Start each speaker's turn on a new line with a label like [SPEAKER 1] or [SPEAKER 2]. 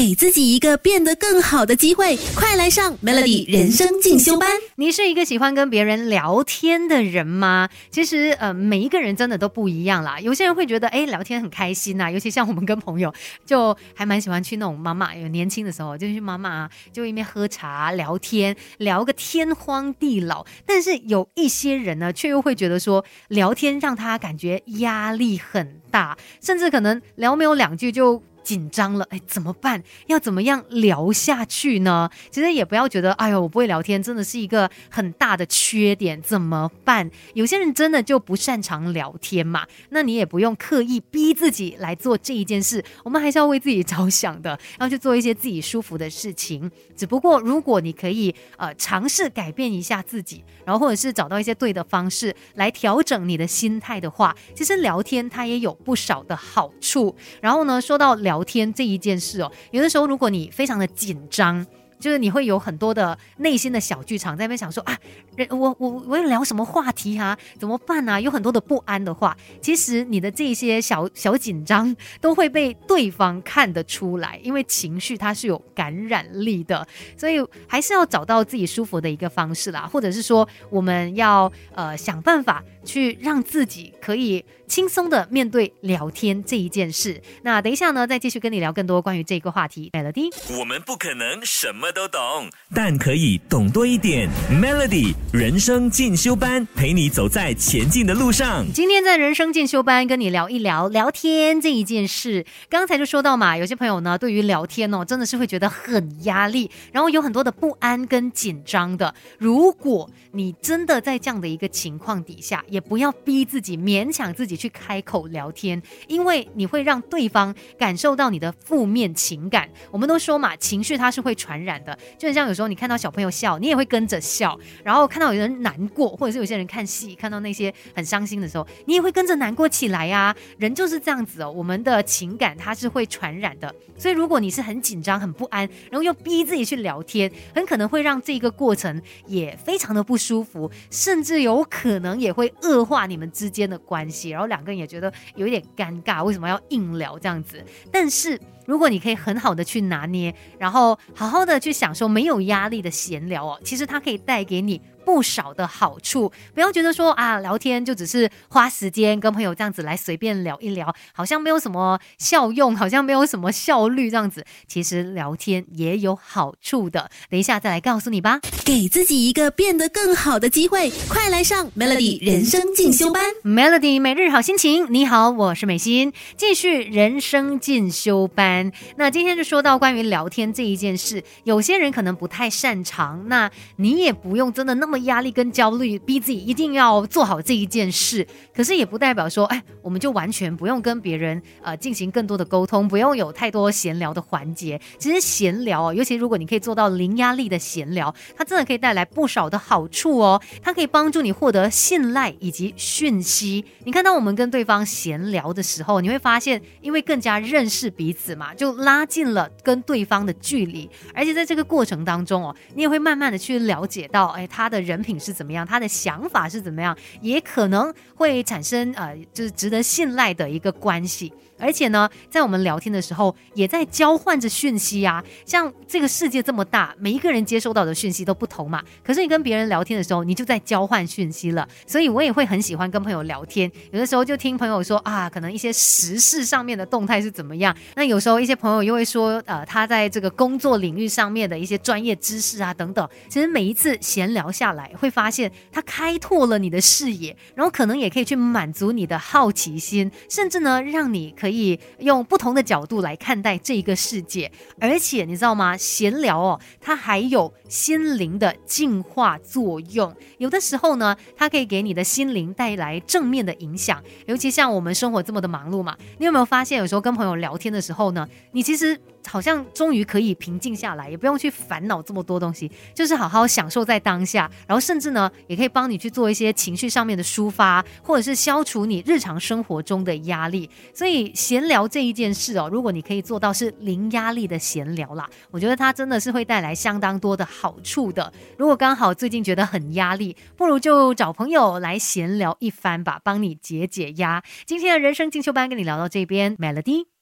[SPEAKER 1] 给自己一个变得更好的机会，快来上 Melody 人生进修班。
[SPEAKER 2] 你是一个喜欢跟别人聊天的人吗？其实，呃，每一个人真的都不一样啦。有些人会觉得，哎，聊天很开心呐，尤其像我们跟朋友，就还蛮喜欢去那种妈妈有年轻的时候，就去妈妈就一边喝茶聊天，聊个天荒地老。但是有一些人呢，却又会觉得说，聊天让他感觉压力很大，甚至可能聊没有两句就。紧张了，哎，怎么办？要怎么样聊下去呢？其实也不要觉得，哎呦，我不会聊天，真的是一个很大的缺点。怎么办？有些人真的就不擅长聊天嘛，那你也不用刻意逼自己来做这一件事。我们还是要为自己着想的，要去做一些自己舒服的事情。只不过，如果你可以呃尝试改变一下自己，然后或者是找到一些对的方式来调整你的心态的话，其实聊天它也有不少的好处。然后呢，说到聊。聊天这一件事哦，有的时候如果你非常的紧张。就是你会有很多的内心的小剧场在那边想说啊，人我我我要聊什么话题哈？怎么办啊？有很多的不安的话，其实你的这些小小紧张都会被对方看得出来，因为情绪它是有感染力的，所以还是要找到自己舒服的一个方式啦，或者是说我们要呃想办法去让自己可以轻松的面对聊天这一件事。那等一下呢，再继续跟你聊更多关于这个话题。Melody，
[SPEAKER 3] 我们不可能什么。都懂，但可以懂多一点。Melody 人生进修班，陪你走在前进的路上。
[SPEAKER 2] 今天在人生进修班跟你聊一聊聊天这一件事。刚才就说到嘛，有些朋友呢，对于聊天哦，真的是会觉得很压力，然后有很多的不安跟紧张的。如果你真的在这样的一个情况底下，也不要逼自己勉强自己去开口聊天，因为你会让对方感受到你的负面情感。我们都说嘛，情绪它是会传染。的，就很像有时候你看到小朋友笑，你也会跟着笑；然后看到有人难过，或者是有些人看戏，看到那些很伤心的时候，你也会跟着难过起来呀。人就是这样子哦，我们的情感它是会传染的。所以如果你是很紧张、很不安，然后又逼自己去聊天，很可能会让这个过程也非常的不舒服，甚至有可能也会恶化你们之间的关系，然后两个人也觉得有一点尴尬，为什么要硬聊这样子？但是。如果你可以很好的去拿捏，然后好好的去享受没有压力的闲聊哦，其实它可以带给你。不少的好处，不要觉得说啊，聊天就只是花时间跟朋友这样子来随便聊一聊，好像没有什么效用，好像没有什么效率这样子。其实聊天也有好处的，等一下再来告诉你吧。
[SPEAKER 1] 给自己一个变得更好的机会，快来上 Melody 人生进修班。
[SPEAKER 2] Melody 每日好心情，你好，我是美心，继续人生进修班。那今天就说到关于聊天这一件事，有些人可能不太擅长，那你也不用真的那么。压力跟焦虑逼自己一定要做好这一件事，可是也不代表说，哎，我们就完全不用跟别人呃进行更多的沟通，不用有太多闲聊的环节。其实闲聊哦，尤其如果你可以做到零压力的闲聊，它真的可以带来不少的好处哦。它可以帮助你获得信赖以及讯息。你看到我们跟对方闲聊的时候，你会发现，因为更加认识彼此嘛，就拉近了跟对方的距离。而且在这个过程当中哦，你也会慢慢的去了解到，哎，他的。人品是怎么样，他的想法是怎么样，也可能会产生呃，就是值得信赖的一个关系。而且呢，在我们聊天的时候，也在交换着讯息啊。像这个世界这么大，每一个人接收到的讯息都不同嘛。可是你跟别人聊天的时候，你就在交换讯息了。所以我也会很喜欢跟朋友聊天。有的时候就听朋友说啊，可能一些时事上面的动态是怎么样。那有时候一些朋友又会说，呃，他在这个工作领域上面的一些专业知识啊等等。其实每一次闲聊下来，会发现他开拓了你的视野，然后可能也可以去满足你的好奇心，甚至呢，让你可以。可以用不同的角度来看待这个世界，而且你知道吗？闲聊哦，它还有心灵的净化作用。有的时候呢，它可以给你的心灵带来正面的影响。尤其像我们生活这么的忙碌嘛，你有没有发现，有时候跟朋友聊天的时候呢，你其实。好像终于可以平静下来，也不用去烦恼这么多东西，就是好好享受在当下。然后甚至呢，也可以帮你去做一些情绪上面的抒发，或者是消除你日常生活中的压力。所以闲聊这一件事哦，如果你可以做到是零压力的闲聊啦，我觉得它真的是会带来相当多的好处的。如果刚好最近觉得很压力，不如就找朋友来闲聊一番吧，帮你解解压。今天的人生进修班跟你聊到这边，Melody。